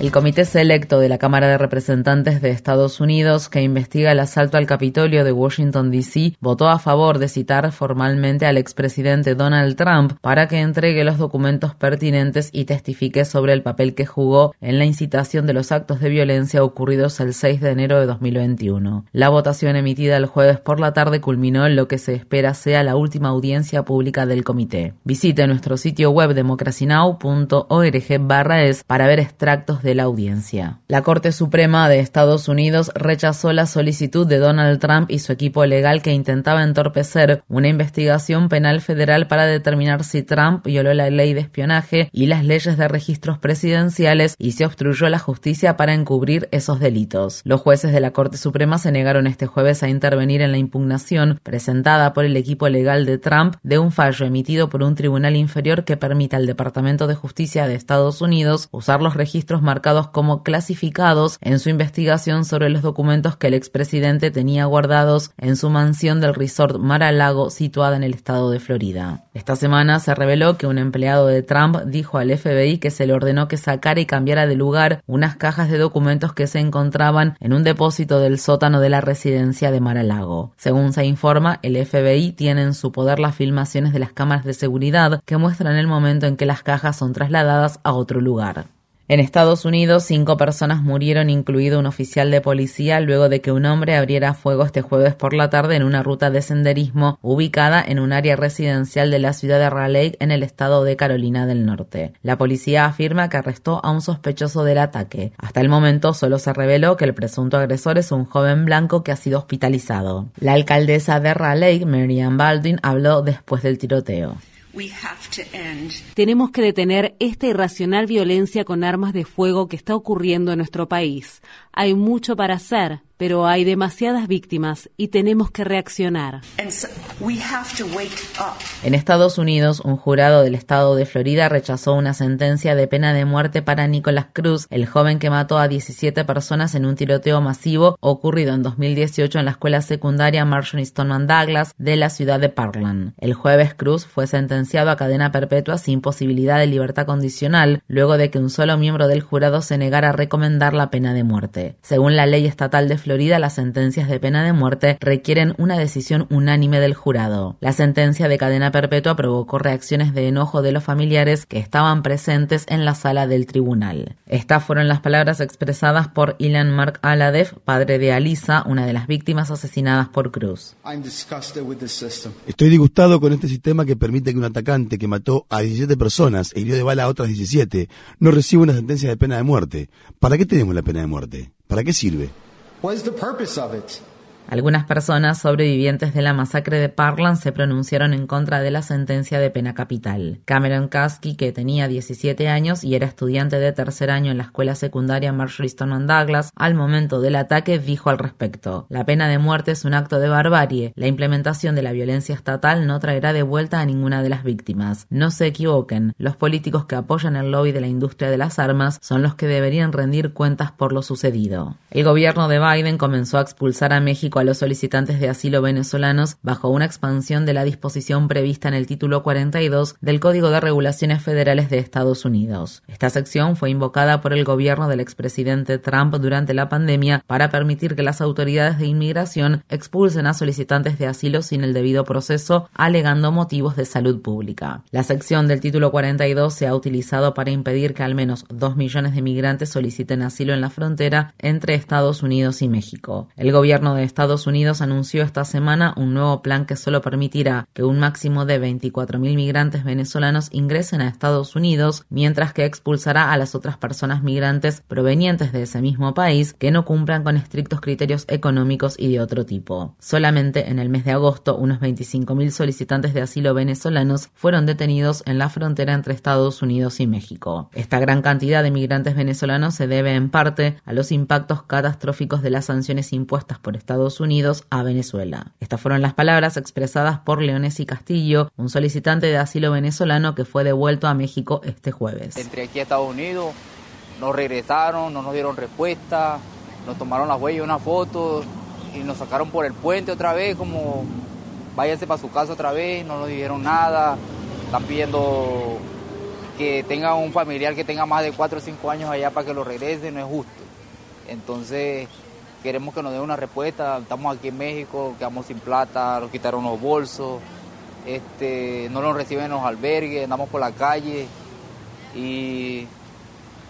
El Comité Selecto de la Cámara de Representantes de Estados Unidos, que investiga el asalto al Capitolio de Washington, D.C., votó a favor de citar formalmente al expresidente Donald Trump para que entregue los documentos pertinentes y testifique sobre el papel que jugó en la incitación de los actos de violencia ocurridos el 6 de enero de 2021. La votación emitida el jueves por la tarde culminó en lo que se espera sea la última audiencia pública del comité. Visite nuestro sitio web democracynow.org/es para ver extractos de la audiencia. La Corte Suprema de Estados Unidos rechazó la solicitud de Donald Trump y su equipo legal que intentaba entorpecer una investigación penal federal para determinar si Trump violó la ley de espionaje y las leyes de registros presidenciales y se obstruyó la justicia para encubrir esos delitos. Los jueces de la Corte Suprema se negaron este jueves a intervenir en la impugnación presentada por el equipo legal de Trump de un fallo emitido por un tribunal inferior que permita al Departamento de Justicia de Estados Unidos usar los registros marcados como clasificados en su investigación sobre los documentos que el expresidente tenía guardados en su mansión del resort Mar-a-Lago situada en el estado de Florida. Esta semana se reveló que un empleado de Trump dijo al FBI que se le ordenó que sacara y cambiara de lugar unas cajas de documentos que se encontraban en un depósito del sótano de la residencia de Mar-a-Lago. Según se informa, el FBI tiene en su poder las filmaciones de las cámaras de seguridad que muestran el momento en que las cajas son trasladadas a otro lugar. En Estados Unidos, cinco personas murieron, incluido un oficial de policía, luego de que un hombre abriera fuego este jueves por la tarde en una ruta de senderismo ubicada en un área residencial de la ciudad de Raleigh, en el estado de Carolina del Norte. La policía afirma que arrestó a un sospechoso del ataque. Hasta el momento solo se reveló que el presunto agresor es un joven blanco que ha sido hospitalizado. La alcaldesa de Raleigh, Marianne Baldwin, habló después del tiroteo. Tenemos que detener esta irracional violencia con armas de fuego que está ocurriendo en nuestro país. Hay mucho para hacer, pero hay demasiadas víctimas y tenemos que reaccionar. En Estados Unidos, un jurado del estado de Florida rechazó una sentencia de pena de muerte para Nicolás Cruz, el joven que mató a 17 personas en un tiroteo masivo ocurrido en 2018 en la escuela secundaria Marshall Stoneman Douglas de la ciudad de Parkland. El jueves Cruz fue sentenciado a cadena perpetua sin posibilidad de libertad condicional, luego de que un solo miembro del jurado se negara a recomendar la pena de muerte. Según la ley estatal de Florida, Florida las sentencias de pena de muerte requieren una decisión unánime del jurado. La sentencia de cadena perpetua provocó reacciones de enojo de los familiares que estaban presentes en la sala del tribunal. Estas fueron las palabras expresadas por Ilan Mark Aladev, padre de Alisa, una de las víctimas asesinadas por Cruz. Estoy disgustado con este sistema que permite que un atacante que mató a 17 personas e hirió de bala a otras 17 no reciba una sentencia de pena de muerte. ¿Para qué tenemos la pena de muerte? ¿Para qué sirve? What is the purpose of it? Algunas personas sobrevivientes de la masacre de Parkland se pronunciaron en contra de la sentencia de pena capital. Cameron Kasky, que tenía 17 años y era estudiante de tercer año en la escuela secundaria Marjorie Stoneman Douglas, al momento del ataque dijo al respecto: La pena de muerte es un acto de barbarie. La implementación de la violencia estatal no traerá de vuelta a ninguna de las víctimas. No se equivoquen. Los políticos que apoyan el lobby de la industria de las armas son los que deberían rendir cuentas por lo sucedido. El gobierno de Biden comenzó a expulsar a México a los solicitantes de asilo venezolanos bajo una expansión de la disposición prevista en el título 42 del Código de Regulaciones Federales de Estados Unidos. Esta sección fue invocada por el gobierno del expresidente Trump durante la pandemia para permitir que las autoridades de inmigración expulsen a solicitantes de asilo sin el debido proceso, alegando motivos de salud pública. La sección del título 42 se ha utilizado para impedir que al menos dos millones de migrantes soliciten asilo en la frontera entre Estados Unidos y México. El gobierno de Estados Estados Unidos anunció esta semana un nuevo plan que solo permitirá que un máximo de 24.000 migrantes venezolanos ingresen a Estados Unidos, mientras que expulsará a las otras personas migrantes provenientes de ese mismo país que no cumplan con estrictos criterios económicos y de otro tipo. Solamente en el mes de agosto, unos 25.000 solicitantes de asilo venezolanos fueron detenidos en la frontera entre Estados Unidos y México. Esta gran cantidad de migrantes venezolanos se debe en parte a los impactos catastróficos de las sanciones impuestas por Estados Unidos a Venezuela. Estas fueron las palabras expresadas por Leones y Castillo, un solicitante de asilo venezolano que fue devuelto a México este jueves. Entre aquí a Estados Unidos, nos regresaron, no nos dieron respuesta, nos tomaron la huella, una foto y nos sacaron por el puente otra vez, como váyase para su casa otra vez, no nos dijeron nada, están pidiendo que tenga un familiar que tenga más de 4 o 5 años allá para que lo regrese, no es justo. Entonces queremos que nos den una respuesta, estamos aquí en México, quedamos sin plata, nos quitaron los bolsos, este, no nos reciben en los albergues, andamos por la calle y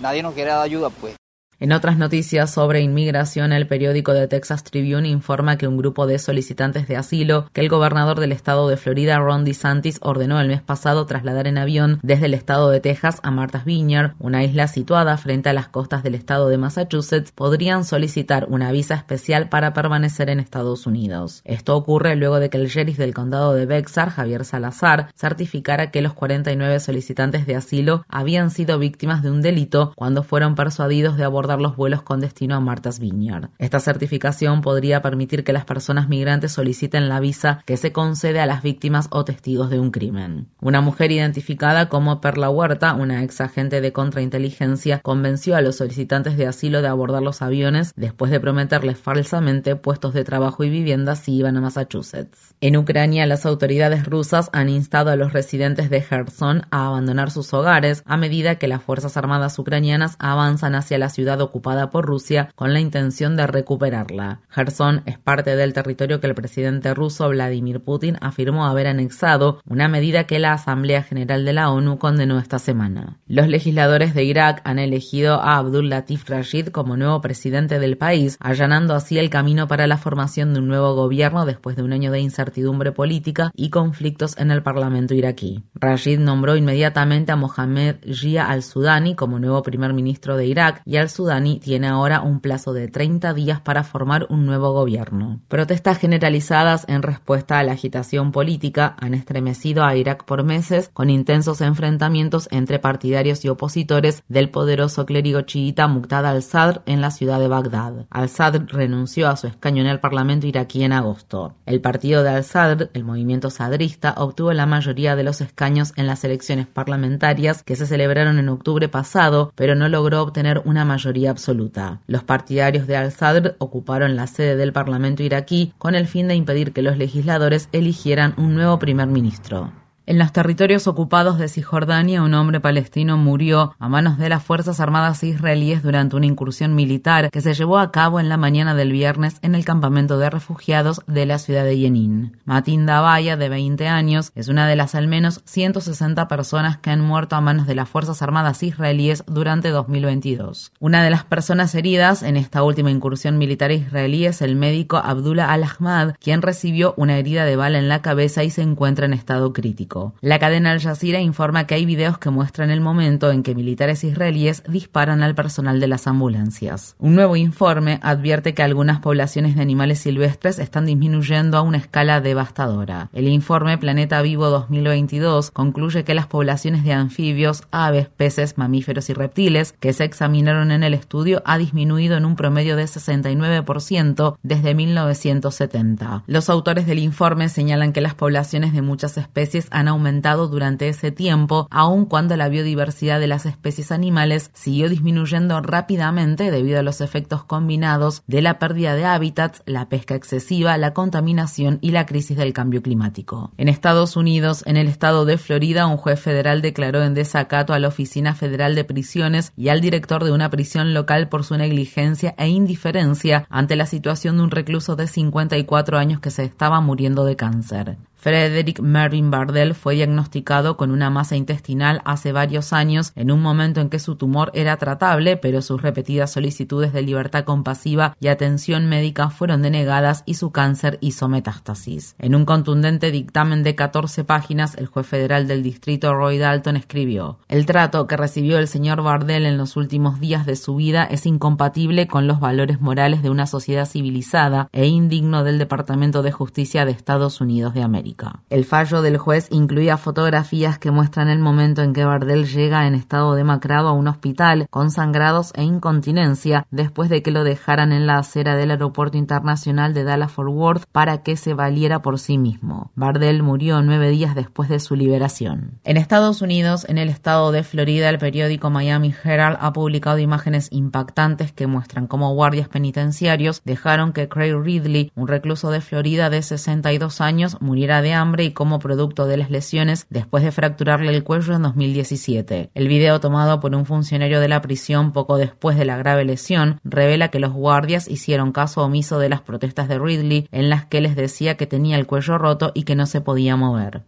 nadie nos quiere dar ayuda pues. En otras noticias sobre inmigración, el periódico de Texas Tribune informa que un grupo de solicitantes de asilo que el gobernador del estado de Florida, Ron DeSantis, ordenó el mes pasado trasladar en avión desde el estado de Texas a Martha's Vineyard, una isla situada frente a las costas del estado de Massachusetts, podrían solicitar una visa especial para permanecer en Estados Unidos. Esto ocurre luego de que el sheriff del condado de Bexar, Javier Salazar, certificara que los 49 solicitantes de asilo habían sido víctimas de un delito cuando fueron persuadidos de abordar los vuelos con destino a Martha's Vineyard. Esta certificación podría permitir que las personas migrantes soliciten la visa que se concede a las víctimas o testigos de un crimen. Una mujer identificada como Perla Huerta, una ex agente de contrainteligencia, convenció a los solicitantes de asilo de abordar los aviones después de prometerles falsamente puestos de trabajo y vivienda si iban a Massachusetts. En Ucrania, las autoridades rusas han instado a los residentes de Kherson a abandonar sus hogares a medida que las Fuerzas Armadas ucranianas avanzan hacia la ocupada por Rusia con la intención de recuperarla. Gerson es parte del territorio que el presidente ruso Vladimir Putin afirmó haber anexado, una medida que la Asamblea General de la ONU condenó esta semana. Los legisladores de Irak han elegido a Abdul Latif Rashid como nuevo presidente del país, allanando así el camino para la formación de un nuevo gobierno después de un año de incertidumbre política y conflictos en el parlamento iraquí. Rashid nombró inmediatamente a Mohamed Jia al-Sudani como nuevo primer ministro de Irak y al Sudani tiene ahora un plazo de 30 días para formar un nuevo gobierno. Protestas generalizadas en respuesta a la agitación política han estremecido a Irak por meses con intensos enfrentamientos entre partidarios y opositores del poderoso clérigo chiita Muqtada al-Sadr en la ciudad de Bagdad. Al-Sadr renunció a su escaño en el parlamento iraquí en agosto. El partido de al-Sadr, el movimiento sadrista, obtuvo la mayoría de los escaños en las elecciones parlamentarias que se celebraron en octubre pasado, pero no logró obtener una mayoría absoluta. Los partidarios de al-Sadr ocuparon la sede del Parlamento iraquí con el fin de impedir que los legisladores eligieran un nuevo primer ministro. En los territorios ocupados de Cisjordania, un hombre palestino murió a manos de las Fuerzas Armadas israelíes durante una incursión militar que se llevó a cabo en la mañana del viernes en el campamento de refugiados de la ciudad de Yenin. Matin Dabaya, de 20 años, es una de las al menos 160 personas que han muerto a manos de las Fuerzas Armadas israelíes durante 2022. Una de las personas heridas en esta última incursión militar israelí es el médico Abdullah al-Ahmad, quien recibió una herida de bala en la cabeza y se encuentra en estado crítico. La cadena Al Jazeera informa que hay videos que muestran el momento en que militares israelíes disparan al personal de las ambulancias. Un nuevo informe advierte que algunas poblaciones de animales silvestres están disminuyendo a una escala devastadora. El informe Planeta Vivo 2022 concluye que las poblaciones de anfibios, aves, peces, mamíferos y reptiles que se examinaron en el estudio ha disminuido en un promedio de 69% desde 1970. Los autores del informe señalan que las poblaciones de muchas especies han aumentado durante ese tiempo, aun cuando la biodiversidad de las especies animales siguió disminuyendo rápidamente debido a los efectos combinados de la pérdida de hábitats, la pesca excesiva, la contaminación y la crisis del cambio climático. En Estados Unidos, en el estado de Florida, un juez federal declaró en desacato a la Oficina Federal de Prisiones y al director de una prisión local por su negligencia e indiferencia ante la situación de un recluso de 54 años que se estaba muriendo de cáncer. Frederick Mervyn Bardell fue diagnosticado con una masa intestinal hace varios años en un momento en que su tumor era tratable, pero sus repetidas solicitudes de libertad compasiva y atención médica fueron denegadas y su cáncer hizo metástasis. En un contundente dictamen de 14 páginas, el juez federal del distrito Roy Dalton escribió: El trato que recibió el señor Bardell en los últimos días de su vida es incompatible con los valores morales de una sociedad civilizada e indigno del Departamento de Justicia de Estados Unidos de América. El fallo del juez incluía fotografías que muestran el momento en que Bardell llega en estado demacrado a un hospital con sangrados e incontinencia después de que lo dejaran en la acera del aeropuerto internacional de Dallas-Fort Worth para que se valiera por sí mismo. Bardell murió nueve días después de su liberación. En Estados Unidos, en el estado de Florida, el periódico Miami Herald ha publicado imágenes impactantes que muestran cómo guardias penitenciarios dejaron que Craig Ridley, un recluso de Florida de 62 años, muriera de hambre y como producto de las lesiones después de fracturarle el cuello en 2017. El video tomado por un funcionario de la prisión poco después de la grave lesión revela que los guardias hicieron caso omiso de las protestas de Ridley en las que les decía que tenía el cuello roto y que no se podía mover.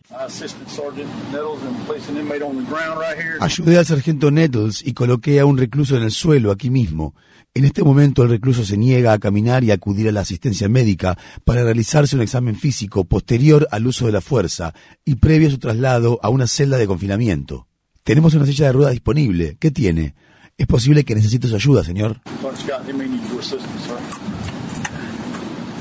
Ayudé al sargento Nettles y coloqué a un recluso en el suelo aquí mismo. En este momento el recluso se niega a caminar y acudir a la asistencia médica para realizarse un examen físico posterior al uso de la fuerza y previo a su traslado a una celda de confinamiento. Tenemos una silla de ruedas disponible. ¿Qué tiene? Es posible que necesite su ayuda, señor.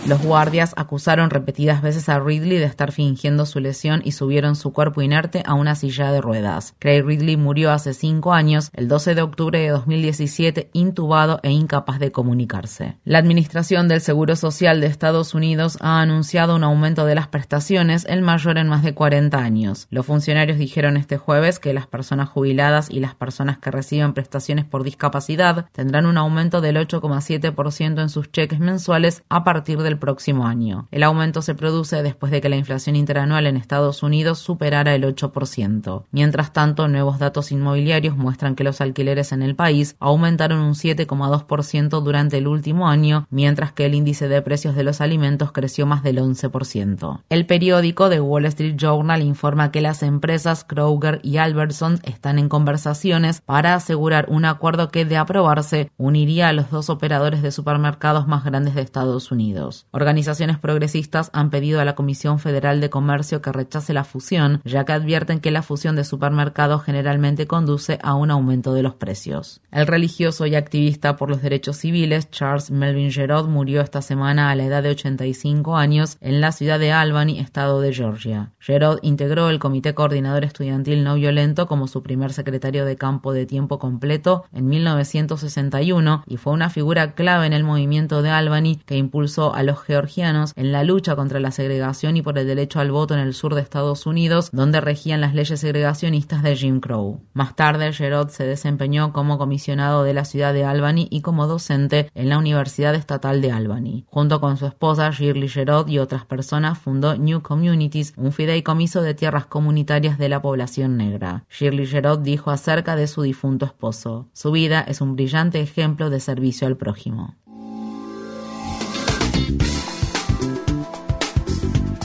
Los guardias acusaron repetidas veces a Ridley de estar fingiendo su lesión y subieron su cuerpo inerte a una silla de ruedas. Craig Ridley murió hace cinco años, el 12 de octubre de 2017, intubado e incapaz de comunicarse. La Administración del Seguro Social de Estados Unidos ha anunciado un aumento de las prestaciones, el mayor en más de 40 años. Los funcionarios dijeron este jueves que las personas jubiladas y las personas que reciben prestaciones por discapacidad tendrán un aumento del 8,7% en sus cheques mensuales a partir del próximo año. El aumento se produce después de que la inflación interanual en Estados Unidos superara el 8%. Mientras tanto, nuevos datos inmobiliarios muestran que los alquileres en el país aumentaron un 7,2% durante el último año, mientras que el índice de precios de los alimentos creció más del 11%. El periódico The Wall Street Journal informa que las empresas Kroger y Albertson están en conversaciones para asegurar un acuerdo que, de aprobarse, uniría a los dos operadores de supermercados más grandes de Estados Unidos. Organizaciones progresistas han pedido a la Comisión Federal de Comercio que rechace la fusión, ya que advierten que la fusión de supermercados generalmente conduce a un aumento de los precios. El religioso y activista por los derechos civiles Charles Melvin Gerard murió esta semana a la edad de 85 años en la ciudad de Albany, estado de Georgia. Gerard integró el Comité Coordinador Estudiantil No Violento como su primer secretario de campo de tiempo completo en 1961 y fue una figura clave en el movimiento de Albany que impulsó a los georgianos en la lucha contra la segregación y por el derecho al voto en el sur de Estados Unidos, donde regían las leyes segregacionistas de Jim Crow. Más tarde, Gerard se desempeñó como comisionado de la ciudad de Albany y como docente en la Universidad Estatal de Albany. Junto con su esposa Shirley Gerard y otras personas, fundó New Communities, un fideicomiso de tierras comunitarias de la población negra. Shirley Gerard dijo acerca de su difunto esposo: Su vida es un brillante ejemplo de servicio al prójimo.